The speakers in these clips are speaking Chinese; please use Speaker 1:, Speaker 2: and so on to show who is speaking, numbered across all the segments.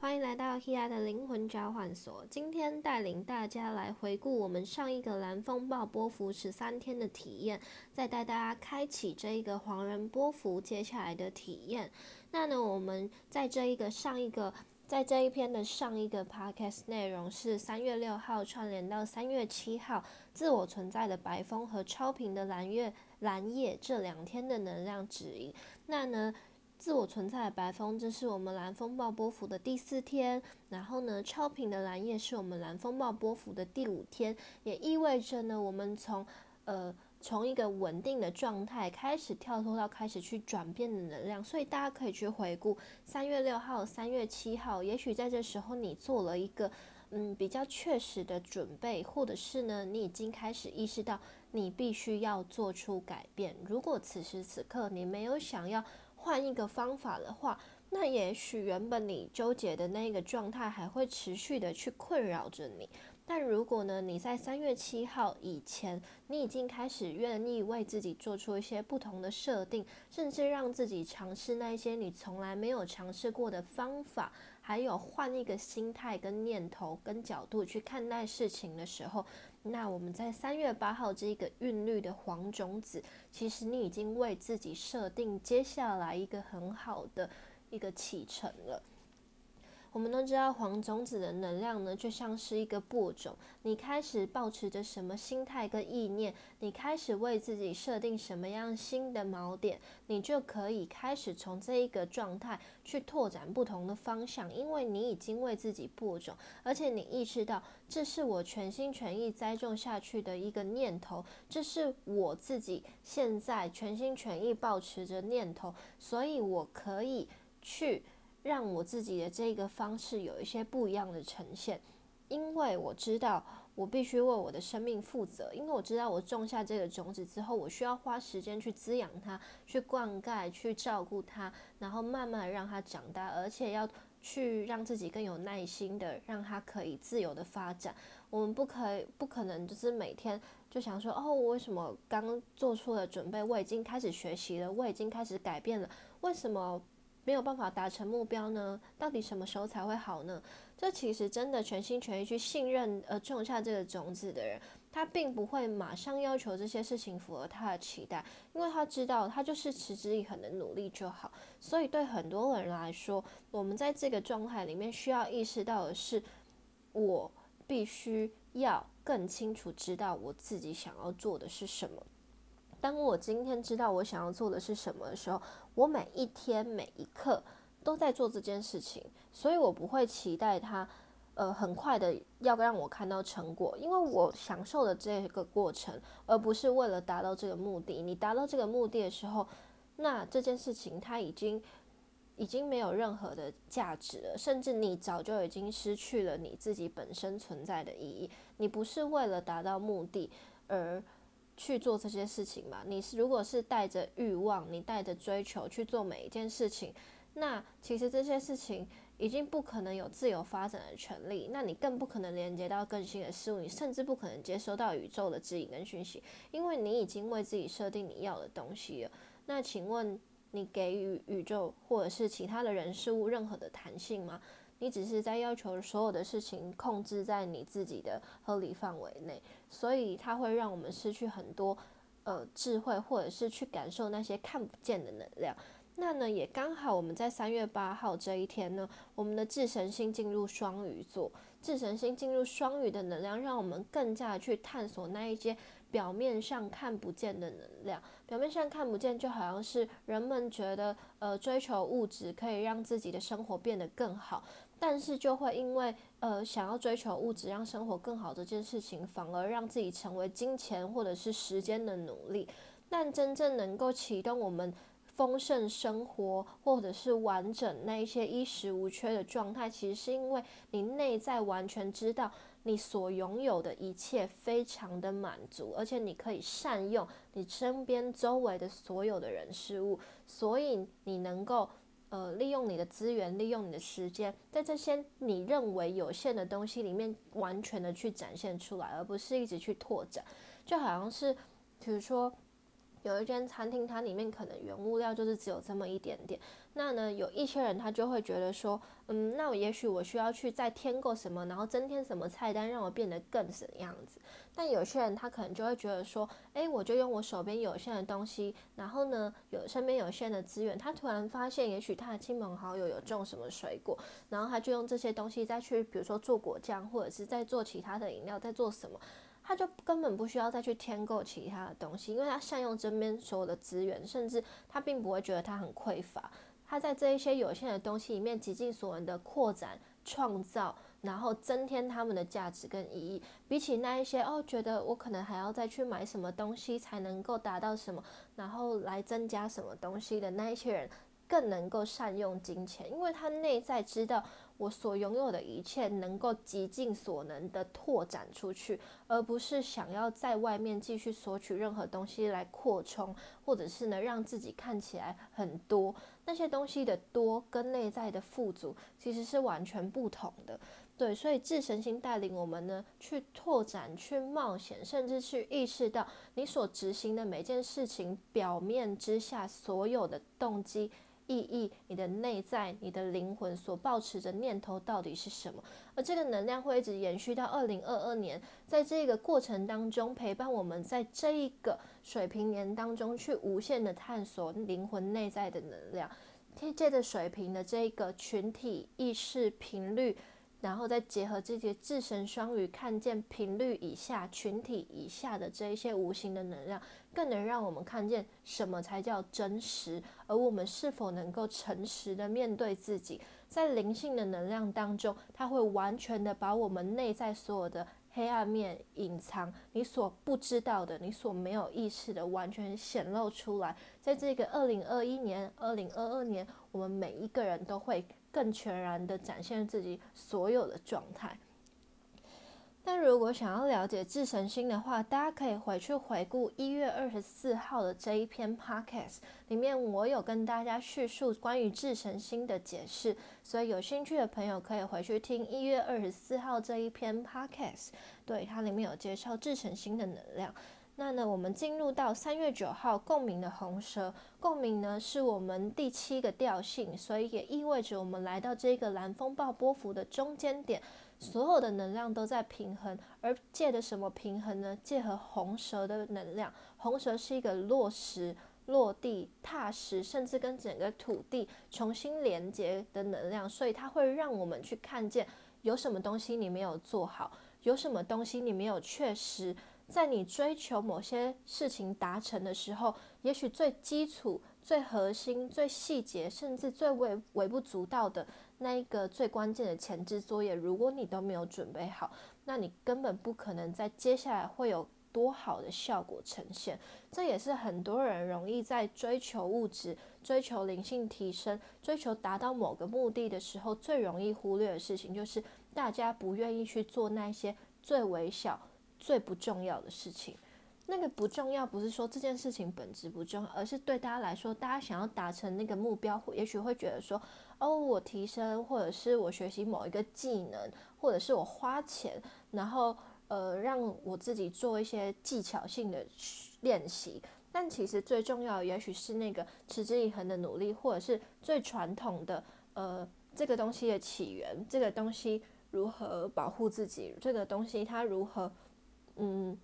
Speaker 1: 欢迎来到 Hia 的灵魂交换所。今天带领大家来回顾我们上一个蓝风暴波幅十三天的体验，再带大家开启这一个黄人波幅接下来的体验。那呢，我们在这一个上一个，在这一篇的上一个 podcast 内容是三月六号串联到三月七号，自我存在的白风和超频的蓝月蓝夜这两天的能量指引。那呢？自我存在的白风，这是我们蓝风暴波幅的第四天。然后呢，超频的蓝夜是我们蓝风暴波幅的第五天，也意味着呢，我们从呃从一个稳定的状态开始跳脱到开始去转变的能量。所以大家可以去回顾三月六号、三月七号，也许在这时候你做了一个嗯比较确实的准备，或者是呢，你已经开始意识到你必须要做出改变。如果此时此刻你没有想要。换一个方法的话，那也许原本你纠结的那个状态还会持续的去困扰着你。但如果呢，你在三月七号以前，你已经开始愿意为自己做出一些不同的设定，甚至让自己尝试那些你从来没有尝试过的方法，还有换一个心态、跟念头、跟角度去看待事情的时候。那我们在三月八号这个韵律的黄种子，其实你已经为自己设定接下来一个很好的一个启程了。我们都知道黄种子的能量呢，就像是一个播种。你开始保持着什么心态跟意念，你开始为自己设定什么样新的锚点，你就可以开始从这一个状态去拓展不同的方向。因为你已经为自己播种，而且你意识到这是我全心全意栽种下去的一个念头，这是我自己现在全心全意保持着念头，所以我可以去。让我自己的这个方式有一些不一样的呈现，因为我知道我必须为我的生命负责，因为我知道我种下这个种子之后，我需要花时间去滋养它、去灌溉、去照顾它，然后慢慢让它长大，而且要去让自己更有耐心的让它可以自由的发展。我们不可以、不可能就是每天就想说，哦，我为什么刚做出了准备，我已经开始学习了，我已经开始改变了，为什么？没有办法达成目标呢？到底什么时候才会好呢？这其实真的全心全意去信任而种下这个种子的人，他并不会马上要求这些事情符合他的期待，因为他知道他就是持之以恒的努力就好。所以对很多人来说，我们在这个状态里面需要意识到的是，我必须要更清楚知道我自己想要做的是什么。当我今天知道我想要做的是什么的时候，我每一天每一刻都在做这件事情，所以我不会期待它，呃，很快的要让我看到成果，因为我享受的这个过程，而不是为了达到这个目的。你达到这个目的的时候，那这件事情它已经已经没有任何的价值了，甚至你早就已经失去了你自己本身存在的意义。你不是为了达到目的而。去做这些事情嘛？你是如果是带着欲望，你带着追求去做每一件事情，那其实这些事情已经不可能有自由发展的权利，那你更不可能连接到更新的事物，你甚至不可能接收到宇宙的指引跟讯息，因为你已经为自己设定你要的东西了。那请问你给予宇宙或者是其他的人事物任何的弹性吗？你只是在要求所有的事情控制在你自己的合理范围内，所以它会让我们失去很多呃智慧，或者是去感受那些看不见的能量。那呢，也刚好我们在三月八号这一天呢，我们的智神星进入双鱼座，智神星进入双鱼的能量，让我们更加去探索那一些表面上看不见的能量。表面上看不见，就好像是人们觉得呃追求物质可以让自己的生活变得更好。但是就会因为呃想要追求物质让生活更好这件事情，反而让自己成为金钱或者是时间的努力。但真正能够启动我们丰盛生活或者是完整那一些衣食无缺的状态，其实是因为你内在完全知道你所拥有的一切非常的满足，而且你可以善用你身边周围的所有的人事物，所以你能够。呃，利用你的资源，利用你的时间，在这些你认为有限的东西里面，完全的去展现出来，而不是一直去拓展。就好像是，比如说，有一间餐厅，它里面可能原物料就是只有这么一点点。那呢，有一些人他就会觉得说，嗯，那我也许我需要去再添购什么，然后增添什么菜单，让我变得更什么样子。但有些人他可能就会觉得说，诶，我就用我手边有限的东西，然后呢，有身边有限的资源，他突然发现，也许他的亲朋好友有种什么水果，然后他就用这些东西再去，比如说做果酱，或者是在做其他的饮料，在做什么。他就根本不需要再去添购其他的东西，因为他善用身边所有的资源，甚至他并不会觉得他很匮乏。他在这一些有限的东西里面极尽所能的扩展、创造，然后增添他们的价值跟意义。比起那一些哦，觉得我可能还要再去买什么东西才能够达到什么，然后来增加什么东西的那一些人，更能够善用金钱，因为他内在知道。我所拥有的一切能够极尽所能的拓展出去，而不是想要在外面继续索取任何东西来扩充，或者是呢让自己看起来很多。那些东西的多跟内在的富足其实是完全不同的。对，所以智神星带领我们呢去拓展、去冒险，甚至去意识到你所执行的每件事情表面之下所有的动机。意义，你的内在，你的灵魂所抱持着念头到底是什么？而这个能量会一直延续到二零二二年，在这个过程当中陪伴我们，在这一个水平年当中去无限的探索灵魂内在的能量，借着水平的这一个群体意识频率。然后再结合这些智神双鱼，看见频率以下、群体以下的这一些无形的能量，更能让我们看见什么才叫真实，而我们是否能够诚实的面对自己，在灵性的能量当中，它会完全的把我们内在所有的黑暗面隐藏，你所不知道的，你所没有意识的，完全显露出来。在这个二零二一年、二零二二年，我们每一个人都会。更全然的展现自己所有的状态。那如果想要了解智神星的话，大家可以回去回顾一月二十四号的这一篇 podcast，里面我有跟大家叙述关于智神星的解释，所以有兴趣的朋友可以回去听一月二十四号这一篇 podcast，对它里面有介绍智神星的能量。那呢，我们进入到三月九号共鸣的红蛇，共鸣呢是我们第七个调性，所以也意味着我们来到这个蓝风暴波幅的中间点，所有的能量都在平衡，而借的什么平衡呢？借和红蛇的能量，红蛇是一个落实、落地、踏实，甚至跟整个土地重新连接的能量，所以它会让我们去看见有什么东西你没有做好，有什么东西你没有确实。在你追求某些事情达成的时候，也许最基础、最核心、最细节，甚至最微微不足道的那一个最关键的前置作业，如果你都没有准备好，那你根本不可能在接下来会有多好的效果呈现。这也是很多人容易在追求物质、追求灵性提升、追求达到某个目的的时候，最容易忽略的事情，就是大家不愿意去做那些最微小。最不重要的事情，那个不重要，不是说这件事情本质不重要，而是对大家来说，大家想要达成那个目标，也许会觉得说，哦，我提升，或者是我学习某一个技能，或者是我花钱，然后呃，让我自己做一些技巧性的练习。但其实最重要，也许是那个持之以恒的努力，或者是最传统的，呃，这个东西的起源，这个东西如何保护自己，这个东西它如何。嗯，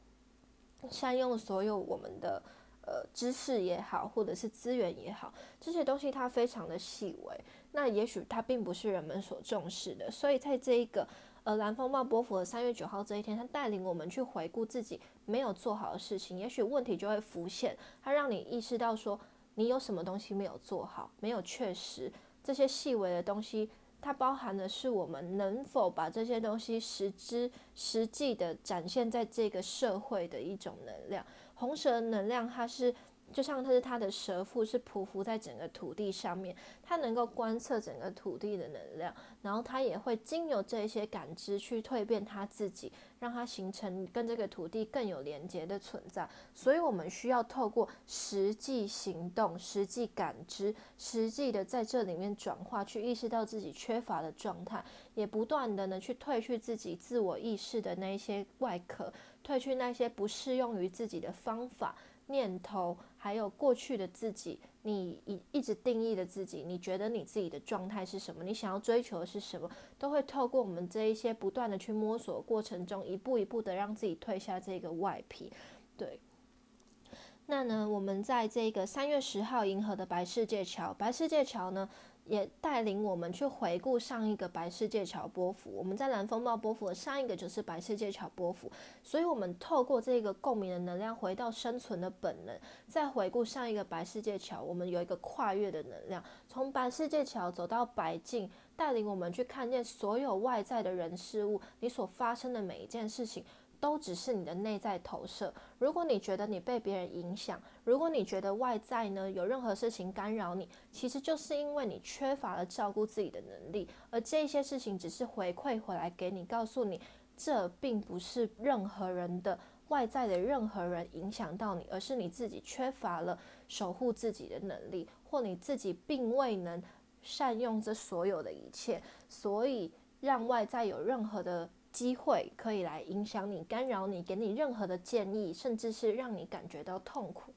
Speaker 1: 善用所有我们的呃知识也好，或者是资源也好，这些东西它非常的细微，那也许它并不是人们所重视的。所以在这一个呃蓝风暴波幅的三月九号这一天，它带领我们去回顾自己没有做好的事情，也许问题就会浮现，它让你意识到说你有什么东西没有做好，没有确实这些细微的东西。它包含的是我们能否把这些东西实质、实际的展现在这个社会的一种能量。红蛇能量，它是。就像它是它的蛇腹是匍匐在整个土地上面，它能够观测整个土地的能量，然后它也会经由这些感知去蜕变它自己，让它形成跟这个土地更有连接的存在。所以，我们需要透过实际行动、实际感知、实际的在这里面转化，去意识到自己缺乏的状态，也不断的呢去褪去自己自我意识的那一些外壳，褪去那些不适用于自己的方法。念头，还有过去的自己，你一一直定义的自己，你觉得你自己的状态是什么？你想要追求的是什么？都会透过我们这一些不断的去摸索过程中，一步一步的让自己褪下这个外皮。对。那呢，我们在这个三月十号银河的白世界桥，白世界桥呢？也带领我们去回顾上一个白世界桥波幅，我们在蓝风暴波幅的上一个就是白世界桥波幅，所以我们透过这个共鸣的能量回到生存的本能，再回顾上一个白世界桥，我们有一个跨越的能量，从白世界桥走到白境，带领我们去看见所有外在的人事物，你所发生的每一件事情。都只是你的内在投射。如果你觉得你被别人影响，如果你觉得外在呢有任何事情干扰你，其实就是因为你缺乏了照顾自己的能力。而这些事情只是回馈回来给你，告诉你这并不是任何人的外在的任何人影响到你，而是你自己缺乏了守护自己的能力，或你自己并未能善用这所有的一切，所以让外在有任何的。机会可以来影响你、干扰你、给你任何的建议，甚至是让你感觉到痛苦。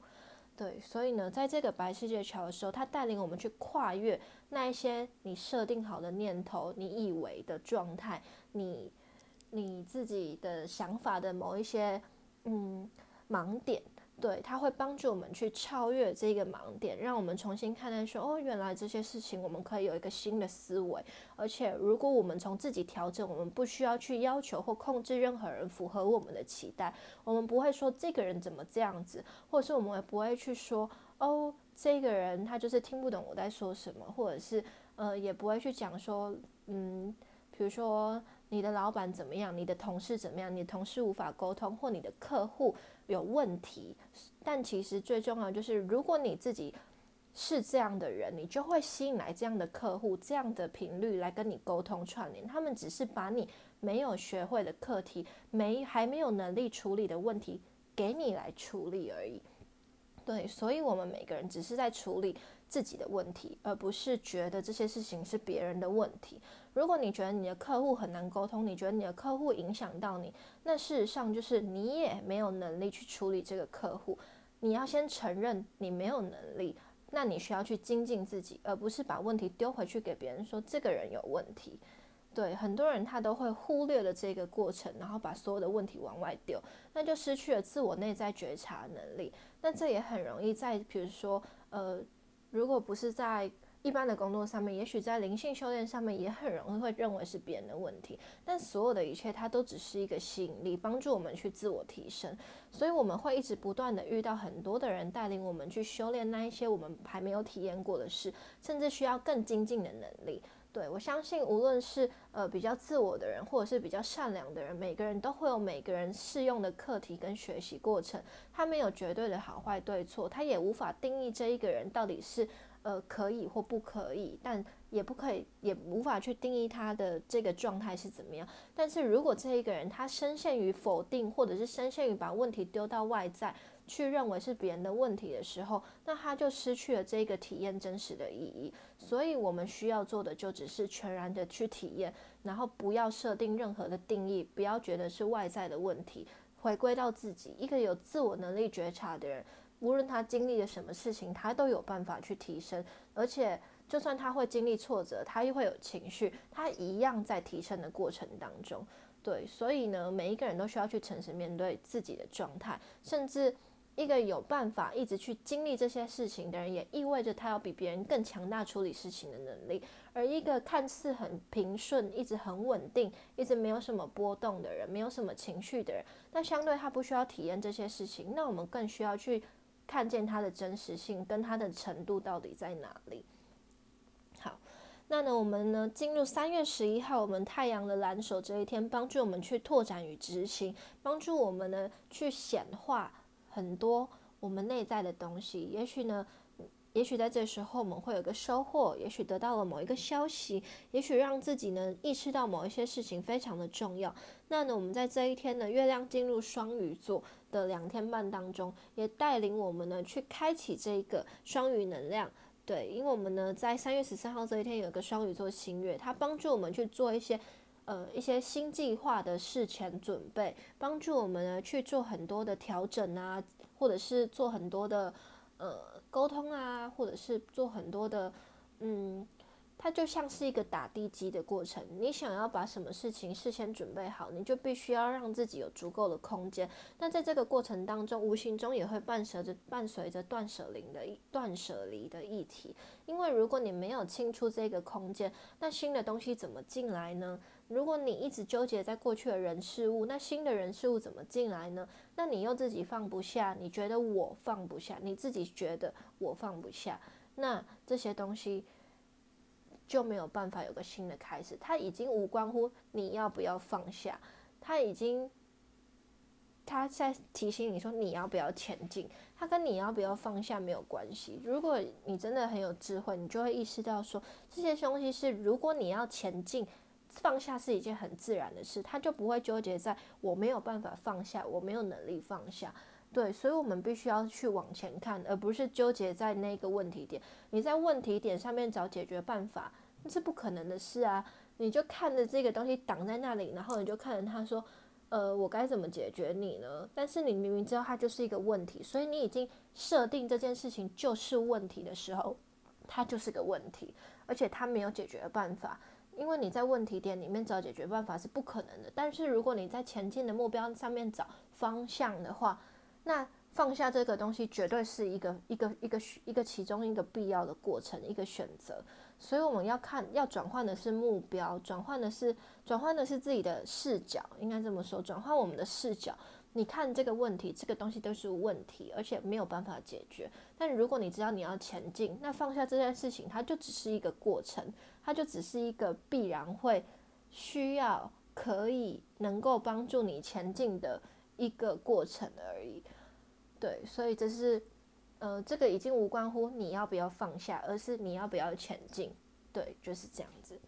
Speaker 1: 对，所以呢，在这个白世界桥的时候，它带领我们去跨越那一些你设定好的念头、你以为的状态、你你自己的想法的某一些嗯盲点。对，它会帮助我们去超越这个盲点，让我们重新看待说，哦，原来这些事情我们可以有一个新的思维。而且，如果我们从自己调整，我们不需要去要求或控制任何人符合我们的期待。我们不会说这个人怎么这样子，或者是我们也不会去说，哦，这个人他就是听不懂我在说什么，或者是呃，也不会去讲说，嗯，比如说你的老板怎么样，你的同事怎么样，你的同事无法沟通，或你的客户。有问题，但其实最重要就是，如果你自己是这样的人，你就会吸引来这样的客户，这样的频率来跟你沟通串联。他们只是把你没有学会的课题，没还没有能力处理的问题给你来处理而已。对，所以我们每个人只是在处理自己的问题，而不是觉得这些事情是别人的问题。如果你觉得你的客户很难沟通，你觉得你的客户影响到你，那事实上就是你也没有能力去处理这个客户。你要先承认你没有能力，那你需要去精进自己，而不是把问题丢回去给别人说这个人有问题。对很多人，他都会忽略了这个过程，然后把所有的问题往外丢，那就失去了自我内在觉察能力。那这也很容易在，比如说，呃，如果不是在一般的工作上面，也许在灵性修炼上面，也很容易会认为是别人的问题。但所有的一切，它都只是一个吸引力，帮助我们去自我提升。所以我们会一直不断的遇到很多的人带领我们去修炼那一些我们还没有体验过的事，甚至需要更精进的能力。对，我相信无论是呃比较自我的人，或者是比较善良的人，每个人都会有每个人适用的课题跟学习过程。他没有绝对的好坏对错，他也无法定义这一个人到底是呃可以或不可以，但也不可以，也无法去定义他的这个状态是怎么样。但是如果这一个人他深陷于否定，或者是深陷于把问题丢到外在。去认为是别人的问题的时候，那他就失去了这个体验真实的意义。所以，我们需要做的就只是全然的去体验，然后不要设定任何的定义，不要觉得是外在的问题，回归到自己。一个有自我能力觉察的人，无论他经历了什么事情，他都有办法去提升。而且，就算他会经历挫折，他又会有情绪，他一样在提升的过程当中。对，所以呢，每一个人都需要去诚实面对自己的状态，甚至。一个有办法一直去经历这些事情的人，也意味着他要比别人更强大处理事情的能力。而一个看似很平顺、一直很稳定、一直没有什么波动的人，没有什么情绪的人，那相对他不需要体验这些事情。那我们更需要去看见它的真实性跟它的程度到底在哪里。好，那呢，我们呢进入三月十一号，我们太阳的蓝手这一天，帮助我们去拓展与执行，帮助我们呢去显化。很多我们内在的东西，也许呢，也许在这时候我们会有个收获，也许得到了某一个消息，也许让自己能意识到某一些事情非常的重要。那呢，我们在这一天呢，月亮进入双鱼座的两天半当中，也带领我们呢去开启这个双鱼能量。对，因为我们呢在三月十三号这一天有一个双鱼座新月，它帮助我们去做一些。呃一些新计划的事前准备，帮助我们呢去做很多的调整啊，或者是做很多的呃沟通啊，或者是做很多的嗯。它就像是一个打地基的过程。你想要把什么事情事先准备好，你就必须要让自己有足够的空间。那在这个过程当中，无形中也会伴随着伴随着断舍离的断舍离的议题。因为如果你没有清出这个空间，那新的东西怎么进来呢？如果你一直纠结在过去的人事物，那新的人事物怎么进来呢？那你又自己放不下，你觉得我放不下，你自己觉得我放不下，那这些东西。就没有办法有个新的开始，他已经无关乎你要不要放下，他已经他在提醒你说你要不要前进，他跟你要不要放下没有关系。如果你真的很有智慧，你就会意识到说这些东西是如果你要前进，放下是一件很自然的事，他就不会纠结在我没有办法放下，我没有能力放下。对，所以我们必须要去往前看，而不是纠结在那个问题点。你在问题点上面找解决办法，那是不可能的事啊！你就看着这个东西挡在那里，然后你就看着他说：“呃，我该怎么解决你呢？”但是你明明知道它就是一个问题，所以你已经设定这件事情就是问题的时候，它就是个问题，而且它没有解决办法。因为你在问题点里面找解决办法是不可能的。但是如果你在前进的目标上面找方向的话，那放下这个东西绝对是一个一个一个一个其中一个必要的过程，一个选择。所以我们要看，要转换的是目标，转换的是转换的是自己的视角，应该这么说，转换我们的视角。你看这个问题，这个东西都是问题，而且没有办法解决。但如果你知道你要前进，那放下这件事情，它就只是一个过程，它就只是一个必然会需要可以能够帮助你前进的一个过程而已。对，所以这是，呃，这个已经无关乎你要不要放下，而是你要不要前进。对，就是这样子。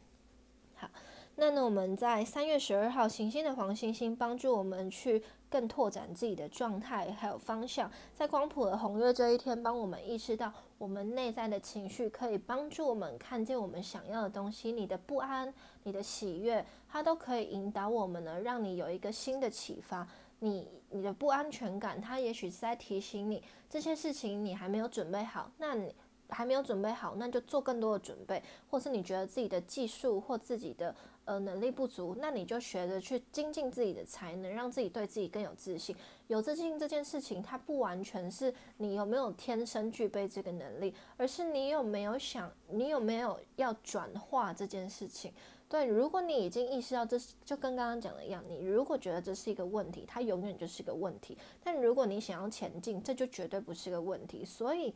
Speaker 1: 好，那呢，我们在三月十二号，行星的黄星星帮助我们去更拓展自己的状态还有方向，在光谱的红月这一天，帮我们意识到我们内在的情绪可以帮助我们看见我们想要的东西。你的不安，你的喜悦，它都可以引导我们呢，让你有一个新的启发。你你的不安全感，它也许是在提醒你这些事情你还没有准备好。那你还没有准备好，那就做更多的准备，或是你觉得自己的技术或自己的呃能力不足，那你就学着去精进自己的才能，让自己对自己更有自信。有自信这件事情，它不完全是你有没有天生具备这个能力，而是你有没有想，你有没有要转化这件事情。对，如果你已经意识到这是就跟刚刚讲的一样，你如果觉得这是一个问题，它永远就是个问题。但如果你想要前进，这就绝对不是个问题。所以，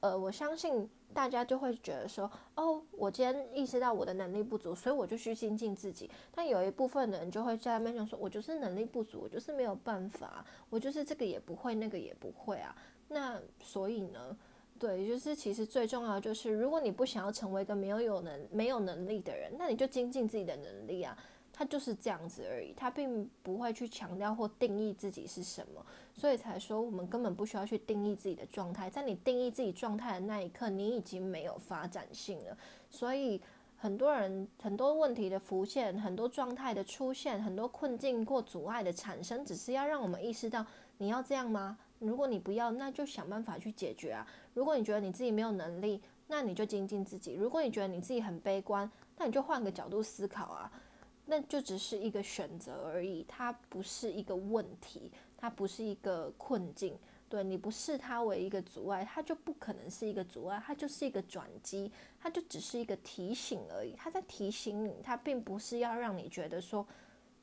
Speaker 1: 呃，我相信大家就会觉得说，哦，我今天意识到我的能力不足，所以我就去精进自己。但有一部分的人就会在那边说，我就是能力不足，我就是没有办法，我就是这个也不会，那个也不会啊。那所以呢？对，就是其实最重要的就是，如果你不想要成为一个没有有能没有能力的人，那你就精进自己的能力啊。他就是这样子而已，他并不会去强调或定义自己是什么，所以才说我们根本不需要去定义自己的状态。在你定义自己状态的那一刻，你已经没有发展性了。所以很多人很多问题的浮现，很多状态的出现，很多困境或阻碍的产生，只是要让我们意识到你要这样吗？如果你不要，那就想办法去解决啊。如果你觉得你自己没有能力，那你就精进自己；如果你觉得你自己很悲观，那你就换个角度思考啊。那就只是一个选择而已，它不是一个问题，它不是一个困境。对你不视它为一个阻碍，它就不可能是一个阻碍，它就是一个转机，它就只是一个提醒而已。它在提醒你，它并不是要让你觉得说。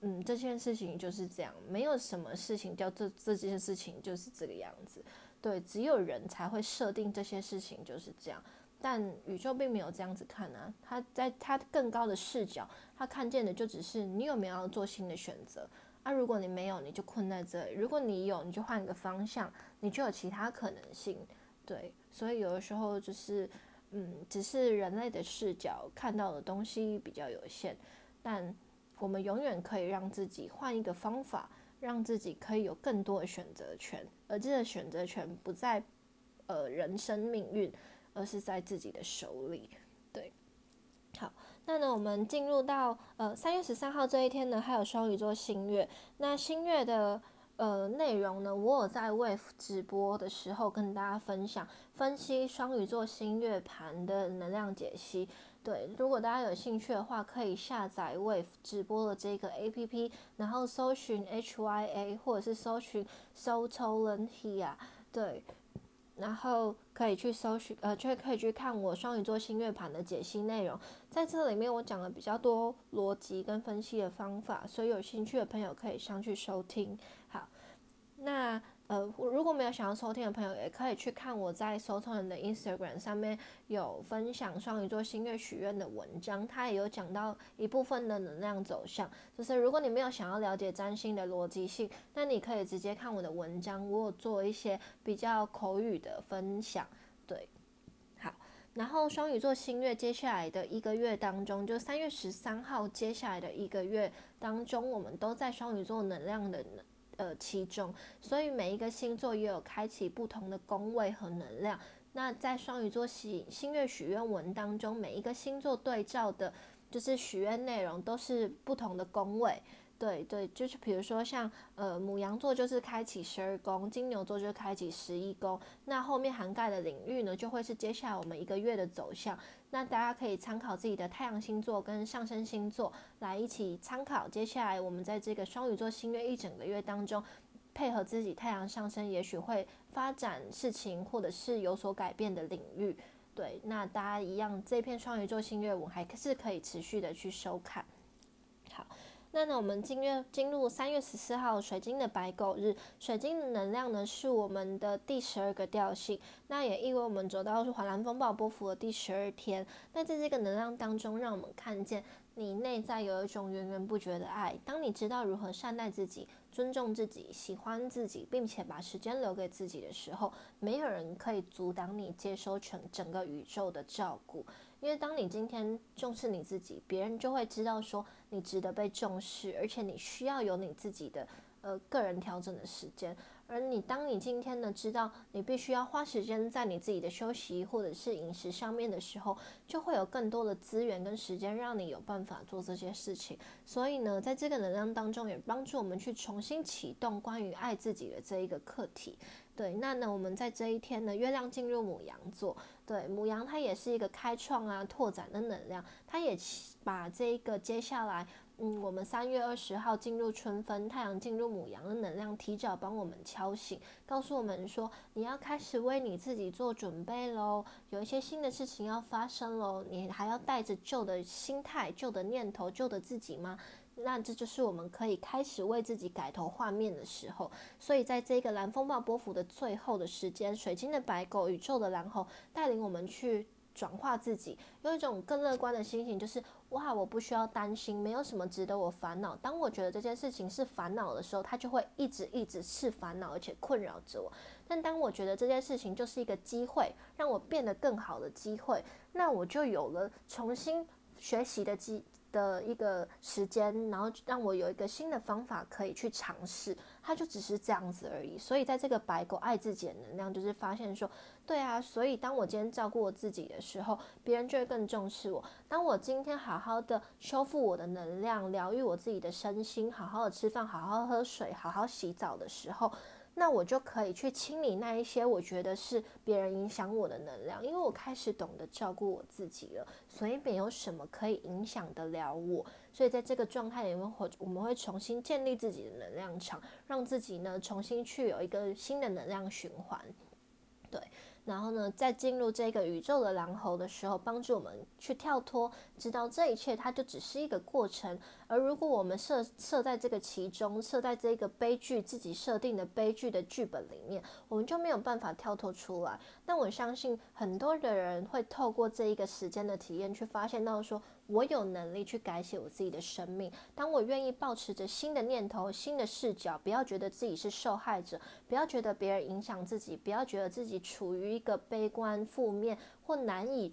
Speaker 1: 嗯，这件事情就是这样，没有什么事情叫这这件事情就是这个样子，对，只有人才会设定这些事情就是这样，但宇宙并没有这样子看啊，他在他更高的视角，他看见的就只是你有没有要做新的选择。啊，如果你没有，你就困在这里；如果你有，你就换个方向，你就有其他可能性，对，所以有的时候就是，嗯，只是人类的视角看到的东西比较有限，但。我们永远可以让自己换一个方法，让自己可以有更多的选择权，而这个选择权不在呃人生命运，而是在自己的手里。对，好，那呢，我们进入到呃三月十三号这一天呢，还有双鱼座新月。那新月的呃内容呢，我有在 Wave 直播的时候跟大家分享，分析双鱼座新月盘的能量解析。对，如果大家有兴趣的话，可以下载 Wave 直播的这个 APP，然后搜寻 HYA 或者是搜寻 Sotolan Hia，对，然后可以去搜寻，呃，就可以去看我双鱼座星月盘的解析内容。在这里面，我讲了比较多逻辑跟分析的方法，所以有兴趣的朋友可以上去收听。好，那。呃，如果没有想要收听的朋友，也可以去看我在收听人的 Instagram 上面有分享双鱼座星月许愿的文章，它也有讲到一部分的能量走向。就是如果你没有想要了解占星的逻辑性，那你可以直接看我的文章，我有做一些比较口语的分享。对，好，然后双鱼座星月接下来的一个月当中，就三月十三号接下来的一个月当中，我们都在双鱼座能量的。呃，其中，所以每一个星座也有开启不同的宫位和能量。那在双鱼座喜星月许愿文当中，每一个星座对照的，就是许愿内容都是不同的宫位。对对，就是比如说像呃母羊座就是开启十二宫，金牛座就是开启十一宫。那后面涵盖的领域呢，就会是接下来我们一个月的走向。那大家可以参考自己的太阳星座跟上升星座来一起参考。接下来我们在这个双鱼座新月一整个月当中，配合自己太阳上升，也许会发展事情或者是有所改变的领域。对，那大家一样，这片双鱼座新月我还是可以持续的去收看。那呢，我们进月进入三月十四号水晶的白狗日，水晶的能量呢是我们的第十二个调性，那也意味我们走到是华蓝风暴波幅的第十二天。那在这个能量当中，让我们看见你内在有一种源源不绝的爱。当你知道如何善待自己、尊重自己、喜欢自己，并且把时间留给自己的时候，没有人可以阻挡你接收全整个宇宙的照顾。因为当你今天重视你自己，别人就会知道说你值得被重视，而且你需要有你自己的呃个人调整的时间。而你当你今天呢知道你必须要花时间在你自己的休息或者是饮食上面的时候，就会有更多的资源跟时间让你有办法做这些事情。所以呢，在这个能量当中，也帮助我们去重新启动关于爱自己的这一个课题。对，那呢，我们在这一天呢，月亮进入母羊座，对，母羊它也是一个开创啊、拓展的能量，它也把这个接下来，嗯，我们三月二十号进入春分，太阳进入母羊的能量，提早帮我们敲醒，告诉我们说，你要开始为你自己做准备喽，有一些新的事情要发生喽，你还要带着旧的心态、旧的念头、旧的自己吗？那这就是我们可以开始为自己改头换面的时候，所以在这个蓝风暴波幅的最后的时间，水晶的白狗、宇宙的蓝猴带领我们去转化自己，用一种更乐观的心情，就是哇，我不需要担心，没有什么值得我烦恼。当我觉得这件事情是烦恼的时候，它就会一直一直是烦恼，而且困扰着我。但当我觉得这件事情就是一个机会，让我变得更好的机会，那我就有了重新学习的机。的一个时间，然后让我有一个新的方法可以去尝试，它就只是这样子而已。所以在这个白狗爱自己的能量，就是发现说，对啊，所以当我今天照顾我自己的时候，别人就会更重视我。当我今天好好的修复我的能量，疗愈我自己的身心，好好的吃饭，好好喝水，好好洗澡的时候。那我就可以去清理那一些我觉得是别人影响我的能量，因为我开始懂得照顾我自己了，所以没有什么可以影响得了我。所以在这个状态里面，会我们会重新建立自己的能量场，让自己呢重新去有一个新的能量循环。对。然后呢，在进入这个宇宙的狼猴的时候，帮助我们去跳脱，知道这一切它就只是一个过程。而如果我们设设在这个其中，设在这个悲剧自己设定的悲剧的剧本里面，我们就没有办法跳脱出来。但我相信很多的人会透过这一个时间的体验，去发现到说。我有能力去改写我自己的生命。当我愿意保持着新的念头、新的视角，不要觉得自己是受害者，不要觉得别人影响自己，不要觉得自己处于一个悲观、负面或难以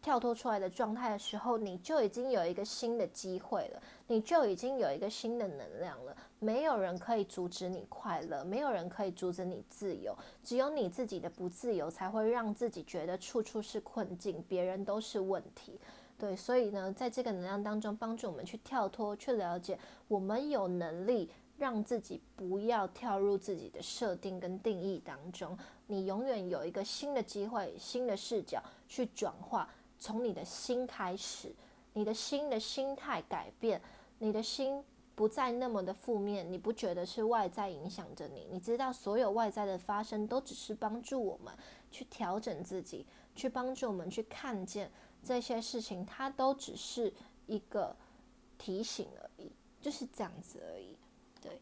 Speaker 1: 跳脱出来的状态的时候，你就已经有一个新的机会了，你就已经有一个新的能量了。没有人可以阻止你快乐，没有人可以阻止你自由，只有你自己的不自由才会让自己觉得处处是困境，别人都是问题。对，所以呢，在这个能量当中，帮助我们去跳脱，去了解，我们有能力让自己不要跳入自己的设定跟定义当中。你永远有一个新的机会、新的视角去转化，从你的心开始，你的心的心态改变，你的心。不再那么的负面，你不觉得是外在影响着你？你知道所有外在的发生都只是帮助我们去调整自己，去帮助我们去看见这些事情，它都只是一个提醒而已，就是这样子而已。对，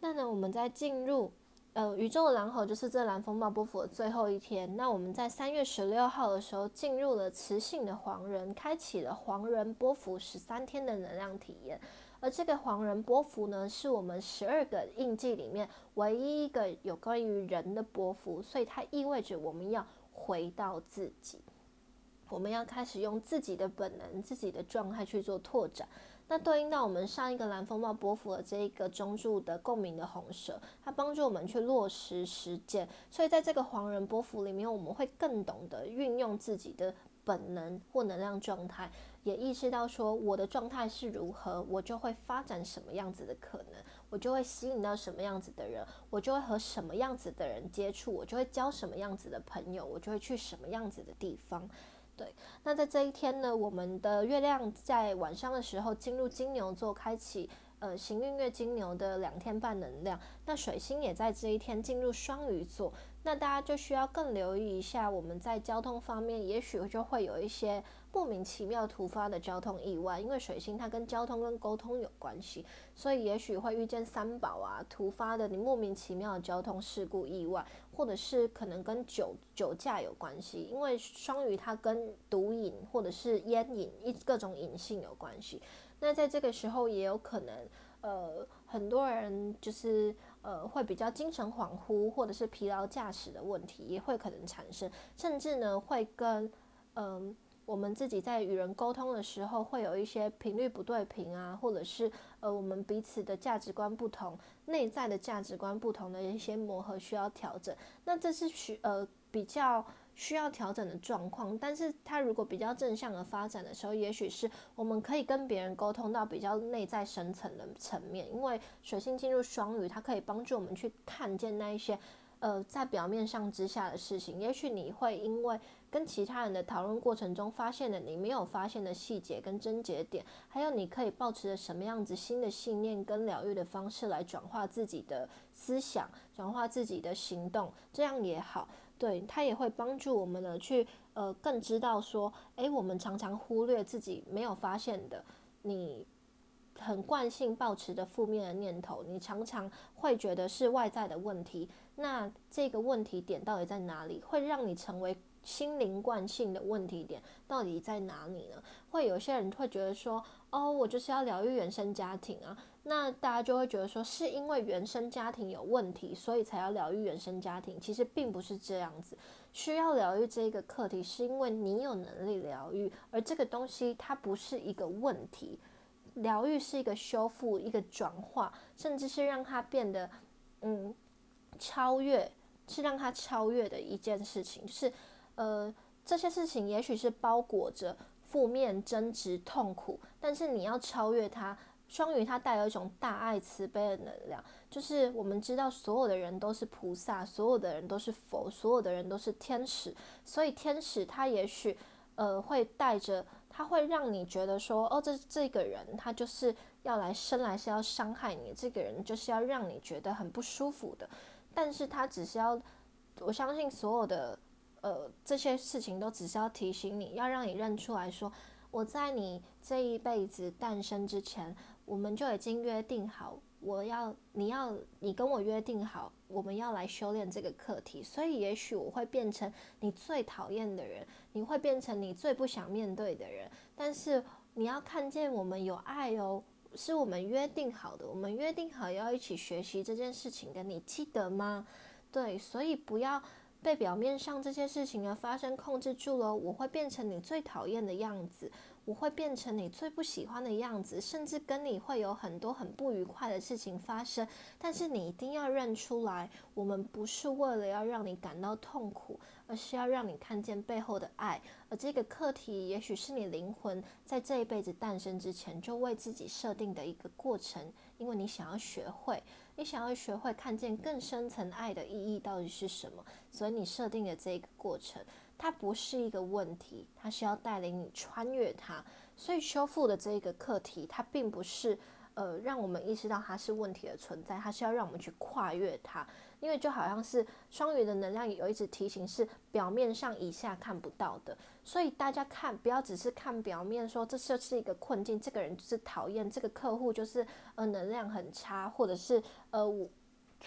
Speaker 1: 那呢，我们在进入呃宇宙的蓝猴，就是这蓝风暴波幅的最后一天。那我们在三月十六号的时候进入了磁性的黄人，开启了黄人波幅十三天的能量体验。而这个黄人波幅呢，是我们十二个印记里面唯一一个有关于人的波幅，所以它意味着我们要回到自己，我们要开始用自己的本能、自己的状态去做拓展。那对应到我们上一个蓝风暴波幅的这一个中柱的共鸣的红蛇，它帮助我们去落实实践。所以在这个黄人波幅里面，我们会更懂得运用自己的本能或能量状态。也意识到说我的状态是如何，我就会发展什么样子的可能，我就会吸引到什么样子的人，我就会和什么样子的人接触，我就会交什么样子的朋友，我就会去什么样子的地方。对，那在这一天呢，我们的月亮在晚上的时候进入金牛座，开启呃行运月金牛的两天半能量。那水星也在这一天进入双鱼座，那大家就需要更留意一下，我们在交通方面，也许就会有一些。莫名其妙突发的交通意外，因为水星它跟交通跟沟通有关系，所以也许会遇见三宝啊，突发的你莫名其妙的交通事故意外，或者是可能跟酒酒驾有关系，因为双鱼它跟毒瘾或者是烟瘾一各种瘾性有关系。那在这个时候也有可能，呃，很多人就是呃会比较精神恍惚，或者是疲劳驾驶的问题也会可能产生，甚至呢会跟嗯。我们自己在与人沟通的时候，会有一些频率不对频啊，或者是呃，我们彼此的价值观不同，内在的价值观不同的一些磨合需要调整。那这是需呃比较需要调整的状况。但是它如果比较正向的发展的时候，也许是我们可以跟别人沟通到比较内在深层的层面，因为水星进入双鱼，它可以帮助我们去看见那一些。呃，在表面上之下的事情，也许你会因为跟其他人的讨论过程中发现了你没有发现的细节跟症结点，还有你可以保持着什么样子新的信念跟疗愈的方式来转化自己的思想，转化自己的行动，这样也好，对它也会帮助我们呢去呃更知道说，诶，我们常常忽略自己没有发现的你。很惯性保持的负面的念头，你常常会觉得是外在的问题。那这个问题点到底在哪里？会让你成为心灵惯性的问题点到底在哪里呢？会有些人会觉得说，哦，我就是要疗愈原生家庭啊。那大家就会觉得说，是因为原生家庭有问题，所以才要疗愈原生家庭。其实并不是这样子，需要疗愈这一个课题，是因为你有能力疗愈，而这个东西它不是一个问题。疗愈是一个修复、一个转化，甚至是让它变得，嗯，超越，是让它超越的一件事情。就是，呃，这些事情也许是包裹着负面、争执、痛苦，但是你要超越它。双鱼它带有一种大爱、慈悲的能量，就是我们知道所有的人都是菩萨，所有的人都是佛，所有的人都是天使，所以天使他也许，呃，会带着。他会让你觉得说，哦，这这个人他就是要来生来是要伤害你，这个人就是要让你觉得很不舒服的。但是他只是要，我相信所有的呃这些事情都只是要提醒你，要让你认出来说，我在你这一辈子诞生之前，我们就已经约定好。我要，你要，你跟我约定好，我们要来修炼这个课题。所以，也许我会变成你最讨厌的人，你会变成你最不想面对的人。但是，你要看见我们有爱哦，是我们约定好的，我们约定好要一起学习这件事情的，你记得吗？对，所以不要被表面上这些事情的发生控制住了。我会变成你最讨厌的样子。我会变成你最不喜欢的样子，甚至跟你会有很多很不愉快的事情发生。但是你一定要认出来，我们不是为了要让你感到痛苦，而是要让你看见背后的爱。而这个课题，也许是你灵魂在这一辈子诞生之前就为自己设定的一个过程，因为你想要学会，你想要学会看见更深层爱的意义到底是什么，所以你设定的这个过程。它不是一个问题，它是要带领你穿越它。所以修复的这个课题，它并不是呃让我们意识到它是问题的存在，它是要让我们去跨越它。因为就好像是双鱼的能量有一直提醒，是表面上以下看不到的。所以大家看，不要只是看表面，说这就是一个困境，这个人就是讨厌，这个客户就是呃能量很差，或者是呃我，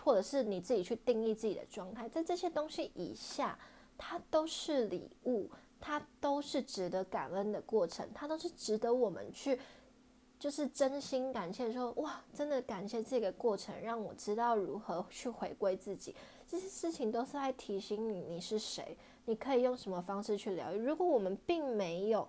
Speaker 1: 或者是你自己去定义自己的状态，在这些东西以下。它都是礼物，它都是值得感恩的过程，它都是值得我们去，就是真心感谢，说哇，真的感谢这个过程，让我知道如何去回归自己。这些事情都是在提醒你，你是谁，你可以用什么方式去疗愈。如果我们并没有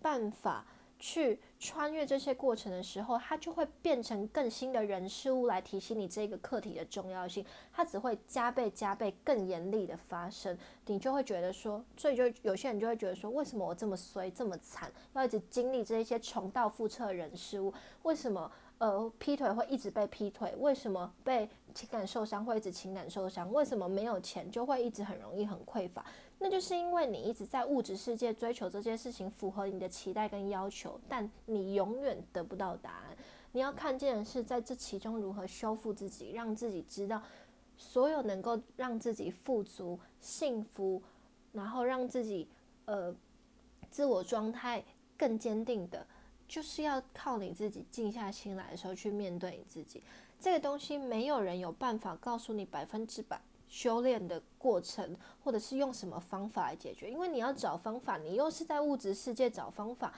Speaker 1: 办法。去穿越这些过程的时候，它就会变成更新的人事物来提醒你这个课题的重要性。它只会加倍、加倍、更严厉的发生，你就会觉得说，所以就有些人就会觉得说，为什么我这么衰、这么惨，要一直经历这一些重蹈覆辙的人事物？为什么呃劈腿会一直被劈腿？为什么被情感受伤会一直情感受伤？为什么没有钱就会一直很容易很匮乏？那就是因为你一直在物质世界追求这件事情，符合你的期待跟要求，但你永远得不到答案。你要看见的是，在这其中如何修复自己，让自己知道，所有能够让自己富足、幸福，然后让自己呃自我状态更坚定的，就是要靠你自己静下心来的时候去面对你自己。这个东西没有人有办法告诉你百分之百。修炼的过程，或者是用什么方法来解决？因为你要找方法，你又是在物质世界找方法，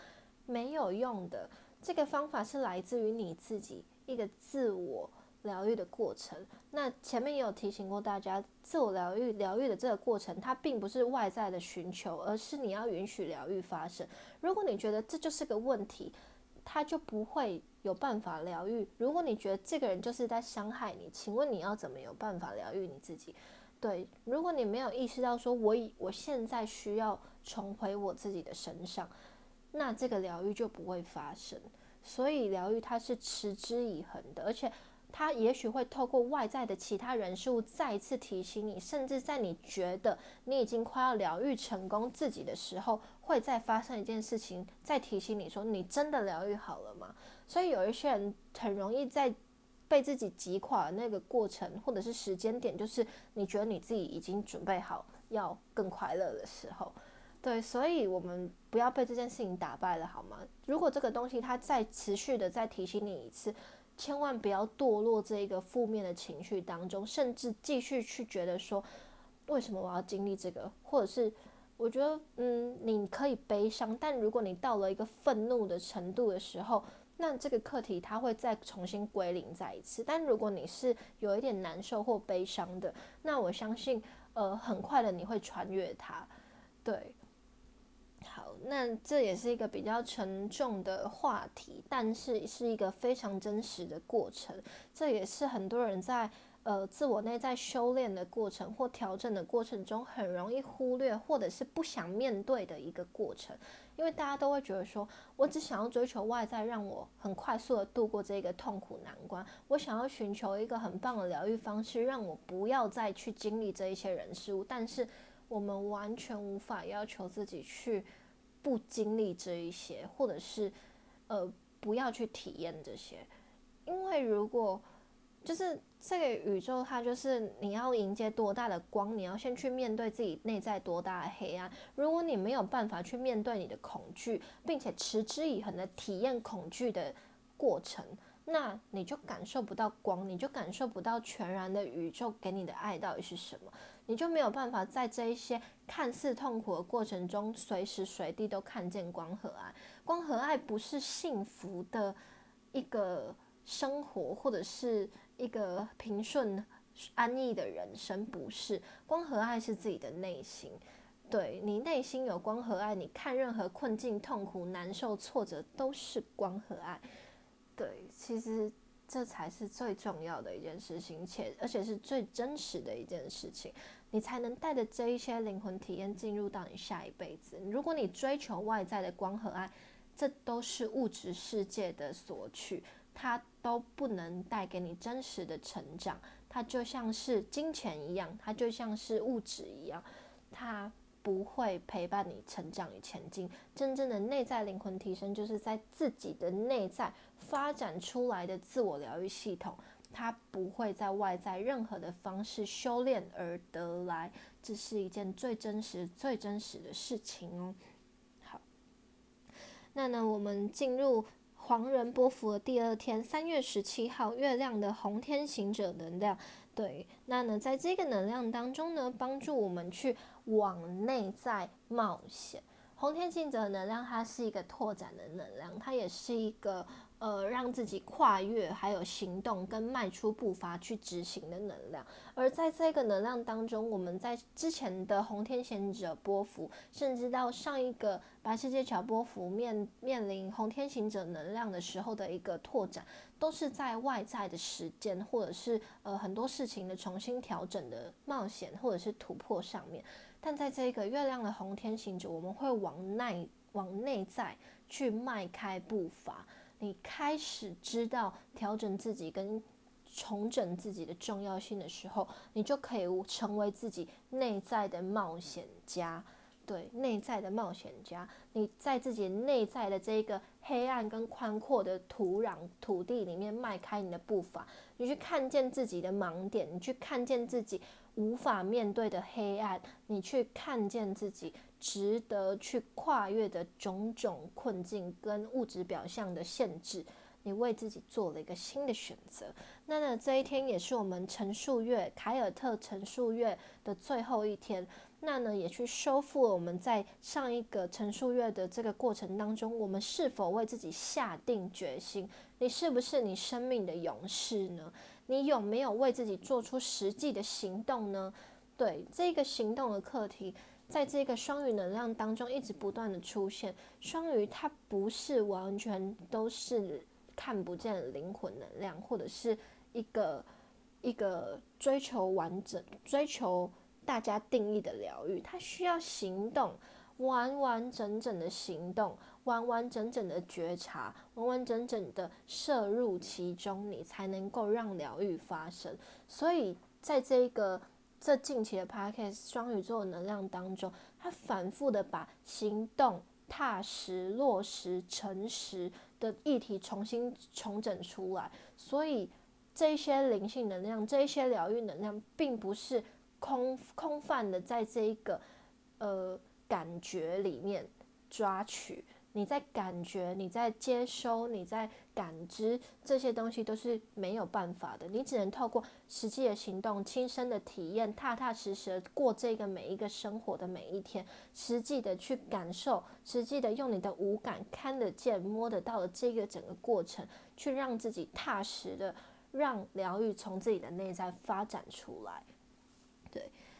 Speaker 1: 没有用的。这个方法是来自于你自己一个自我疗愈的过程。那前面也有提醒过大家，自我疗愈疗愈的这个过程，它并不是外在的寻求，而是你要允许疗愈发生。如果你觉得这就是个问题，他就不会有办法疗愈。如果你觉得这个人就是在伤害你，请问你要怎么有办法疗愈你自己？对，如果你没有意识到说，我以我现在需要重回我自己的身上，那这个疗愈就不会发生。所以疗愈它是持之以恒的，而且。他也许会透过外在的其他人事物再一次提醒你，甚至在你觉得你已经快要疗愈成功自己的时候，会再发生一件事情，再提醒你说你真的疗愈好了吗？所以有一些人很容易在被自己击垮的那个过程，或者是时间点，就是你觉得你自己已经准备好要更快乐的时候。对，所以我们不要被这件事情打败了，好吗？如果这个东西它再持续的再提醒你一次。千万不要堕落这一个负面的情绪当中，甚至继续去觉得说，为什么我要经历这个？或者是我觉得，嗯，你可以悲伤，但如果你到了一个愤怒的程度的时候，那这个课题它会再重新归零再一次。但如果你是有一点难受或悲伤的，那我相信，呃，很快的你会穿越它，对。那这也是一个比较沉重的话题，但是是一个非常真实的过程。这也是很多人在呃自我内在修炼的过程或调整的过程中很容易忽略，或者是不想面对的一个过程。因为大家都会觉得说，我只想要追求外在，让我很快速的度过这个痛苦难关。我想要寻求一个很棒的疗愈方式，让我不要再去经历这一些人事物。但是我们完全无法要求自己去不经历这一些，或者是呃不要去体验这些，因为如果就是这个宇宙，它就是你要迎接多大的光，你要先去面对自己内在多大的黑暗。如果你没有办法去面对你的恐惧，并且持之以恒的体验恐惧的过程。那你就感受不到光，你就感受不到全然的宇宙给你的爱到底是什么，你就没有办法在这一些看似痛苦的过程中，随时随地都看见光和爱。光和爱不是幸福的一个生活，或者是一个平顺安逸的人生，不是。光和爱是自己的内心。对你内心有光和爱，你看任何困境、痛苦、难受、挫折都是光和爱。对，其实这才是最重要的一件事情，且而且是最真实的一件事情，你才能带着这一些灵魂体验进入到你下一辈子。如果你追求外在的光和爱，这都是物质世界的索取，它都不能带给你真实的成长。它就像是金钱一样，它就像是物质一样，它不会陪伴你成长与前进。真正的内在灵魂提升，就是在自己的内在发展出来的自我疗愈系统，它不会在外在任何的方式修炼而得来。这是一件最真实、最真实的事情哦。好，那呢，我们进入。黄人波幅的第二天，三月十七号，月亮的红天行者能量，对，那呢，在这个能量当中呢，帮助我们去往内在冒险。红天镜的能量，它是一个拓展的能量，它也是一个。呃，让自己跨越，还有行动跟迈出步伐去执行的能量。而在这个能量当中，我们在之前的红天行者波幅，甚至到上一个白世界桥波幅面面临红天行者能量的时候的一个拓展，都是在外在的时间，或者是呃很多事情的重新调整的冒险，或者是突破上面。但在这个月亮的红天行者，我们会往内往内在去迈开步伐。你开始知道调整自己跟重整自己的重要性的时候，你就可以成为自己内在的冒险家。对，内在的冒险家，你在自己内在的这个黑暗跟宽阔的土壤土地里面迈开你的步伐，你去看见自己的盲点，你去看见自己无法面对的黑暗，你去看见自己。值得去跨越的种种困境跟物质表象的限制，你为自己做了一个新的选择。那呢，这一天也是我们陈述月凯尔特陈述月的最后一天。那呢，也去修复了我们在上一个陈述月的这个过程当中，我们是否为自己下定决心？你是不是你生命的勇士呢？你有没有为自己做出实际的行动呢？对这个行动的课题。在这个双鱼能量当中，一直不断的出现。双鱼它不是完全都是看不见灵魂能量，或者是一个一个追求完整、追求大家定义的疗愈。它需要行动，完完整整的行动，完完整整的觉察，完完整整的摄入其中，你才能够让疗愈发生。所以在这个。这近期的 podcast 双鱼座能量当中，他反复的把行动、踏实、落实、诚实的议题重新重整出来。所以这些灵性能量、这些疗愈能量，并不是空空泛的在这一个呃感觉里面抓取。你在感觉，你在接收，你在感知这些东西都是没有办法的。你只能透过实际的行动、亲身的体验、踏踏实实的过这个每一个生活的每一天，实际的去感受，实际的用你的五感看得见、摸得到的这个整个过程，去让自己踏实的让疗愈从自己的内在发展出来。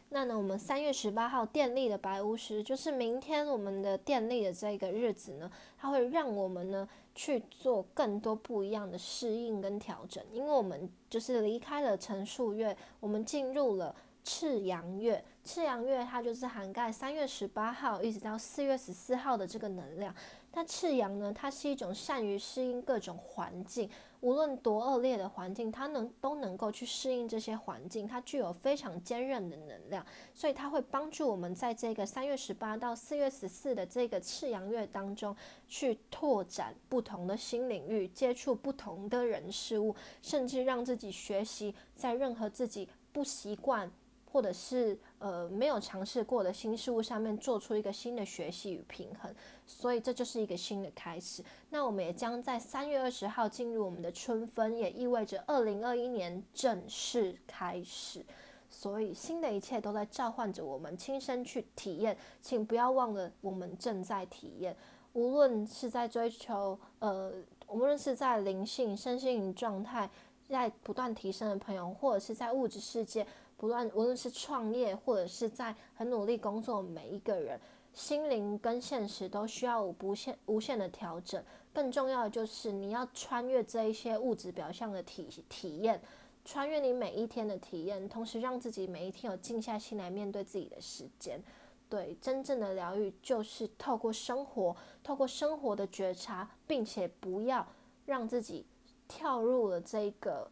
Speaker 1: 那呢，我们三月十八号电力的白巫师，就是明天我们的电力的这个日子呢，它会让我们呢去做更多不一样的适应跟调整，因为我们就是离开了陈述月，我们进入了赤阳月，赤阳月它就是涵盖三月十八号一直到四月十四号的这个能量。那赤阳呢，它是一种善于适应各种环境。无论多恶劣的环境，它能都能够去适应这些环境，它具有非常坚韧的能量，所以它会帮助我们在这个三月十八到四月十四的这个赤阳月当中，去拓展不同的新领域，接触不同的人事物，甚至让自己学习在任何自己不习惯。或者是呃没有尝试过的新事物上面做出一个新的学习与平衡，所以这就是一个新的开始。那我们也将在三月二十号进入我们的春分，也意味着二零二一年正式开始。所以新的一切都在召唤着我们亲身去体验，请不要忘了我们正在体验。无论是在追求呃，无论是在灵性、身心灵状态在不断提升的朋友，或者是在物质世界。不论无论是创业或者是在很努力工作，每一个人心灵跟现实都需要无限无限的调整。更重要的就是你要穿越这一些物质表象的体体验，穿越你每一天的体验，同时让自己每一天有静下心来面对自己的时间。对，真正的疗愈就是透过生活，透过生活的觉察，并且不要让自己跳入了这个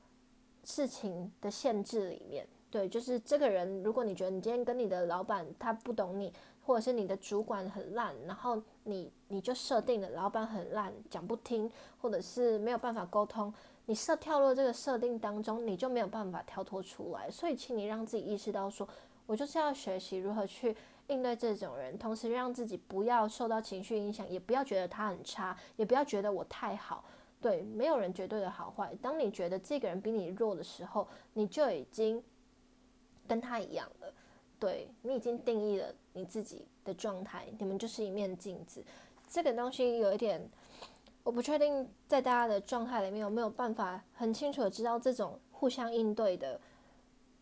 Speaker 1: 事情的限制里面。对，就是这个人，如果你觉得你今天跟你的老板他不懂你，或者是你的主管很烂，然后你你就设定了老板很烂，讲不听，或者是没有办法沟通，你设跳入这个设定当中，你就没有办法跳脱出来。所以，请你让自己意识到，说我就是要学习如何去应对这种人，同时让自己不要受到情绪影响，也不要觉得他很差，也不要觉得我太好。对，没有人绝对的好坏。当你觉得这个人比你弱的时候，你就已经。跟他一样的，对你已经定义了你自己的状态，你们就是一面镜子。这个东西有一点，我不确定在大家的状态里面有没有办法很清楚的知道这种互相应对的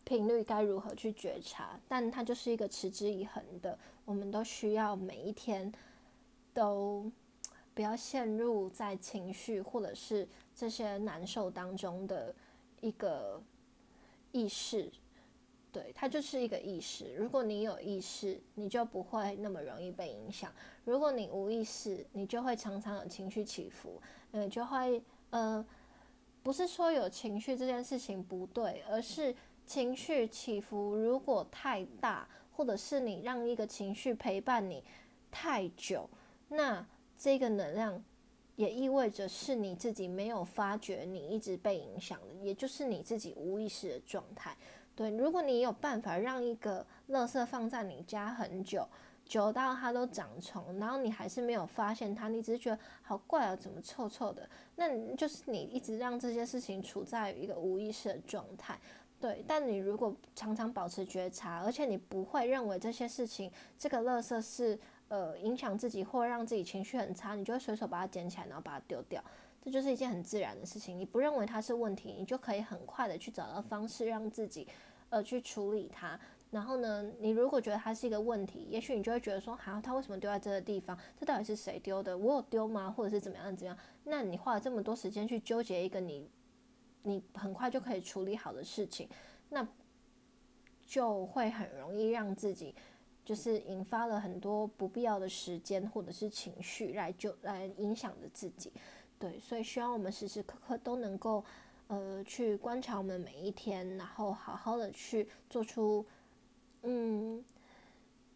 Speaker 1: 频率该如何去觉察，但它就是一个持之以恒的，我们都需要每一天都不要陷入在情绪或者是这些难受当中的一个意识。对，它就是一个意识。如果你有意识，你就不会那么容易被影响；如果你无意识，你就会常常有情绪起伏。嗯，就会呃，不是说有情绪这件事情不对，而是情绪起伏如果太大，或者是你让一个情绪陪伴你太久，那这个能量也意味着是你自己没有发觉，你一直被影响的，也就是你自己无意识的状态。对，如果你有办法让一个垃圾放在你家很久，久到它都长虫，然后你还是没有发现它，你只是觉得好怪啊，怎么臭臭的？那就是你一直让这件事情处在一个无意识的状态。对，但你如果常常保持觉察，而且你不会认为这些事情，这个垃圾是呃影响自己或让自己情绪很差，你就会随手把它捡起来，然后把它丢掉。这就是一件很自然的事情，你不认为它是问题，你就可以很快的去找到方式让自己，呃，去处理它。然后呢，你如果觉得它是一个问题，也许你就会觉得说，好，它为什么丢在这个地方？这到底是谁丢的？我有丢吗？或者是怎么样怎么样？那你花了这么多时间去纠结一个你，你很快就可以处理好的事情，那就会很容易让自己，就是引发了很多不必要的时间或者是情绪来就来影响着自己。对，所以希望我们时时刻刻都能够，呃，去观察我们每一天，然后好好的去做出，嗯，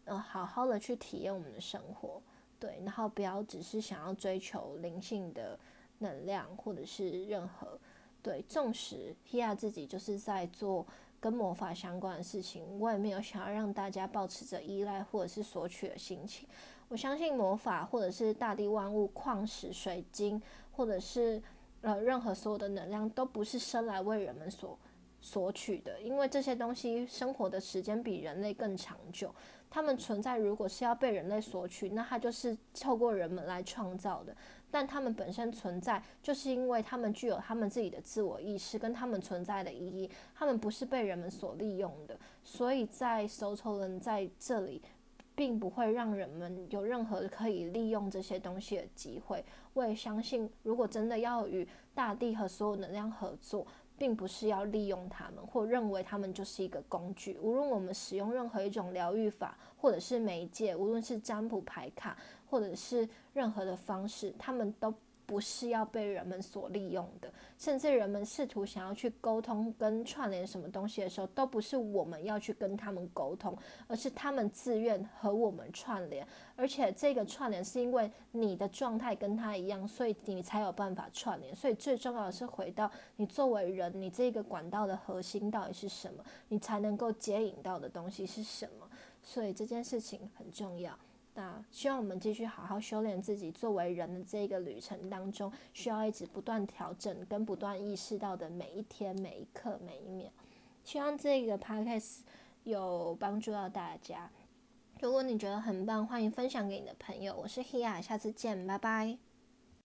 Speaker 1: 呃，好好的去体验我们的生活。对，然后不要只是想要追求灵性的能量，或者是任何，对，纵使 Hia 自己就是在做跟魔法相关的事情，我也没有想要让大家保持着依赖或者是索取的心情。我相信魔法，或者是大地万物、矿石、水晶。或者是呃，任何所有的能量都不是生来为人们所索取的，因为这些东西生活的时间比人类更长久。它们存在，如果是要被人类索取，那它就是透过人们来创造的。但它们本身存在，就是因为它们具有他们自己的自我意识跟他们存在的意义。它们不是被人们所利用的，所以在 s o t o 人在这里。并不会让人们有任何可以利用这些东西的机会。我也相信，如果真的要与大地和所有能量合作，并不是要利用他们，或认为他们就是一个工具。无论我们使用任何一种疗愈法，或者是媒介，无论是占卜牌卡，或者是任何的方式，他们都。不是要被人们所利用的，甚至人们试图想要去沟通跟串联什么东西的时候，都不是我们要去跟他们沟通，而是他们自愿和我们串联。而且这个串联是因为你的状态跟他一样，所以你才有办法串联。所以最重要的是回到你作为人，你这个管道的核心到底是什么，你才能够接引到的东西是什么。所以这件事情很重要。那希望我们继续好好修炼自己，作为人的这个旅程当中，需要一直不断调整跟不断意识到的每一天、每一刻、每一秒。希望这个 podcast 有帮助到大家。如果你觉得很棒，欢迎分享给你的朋友。我是 Hia，下次见，拜拜。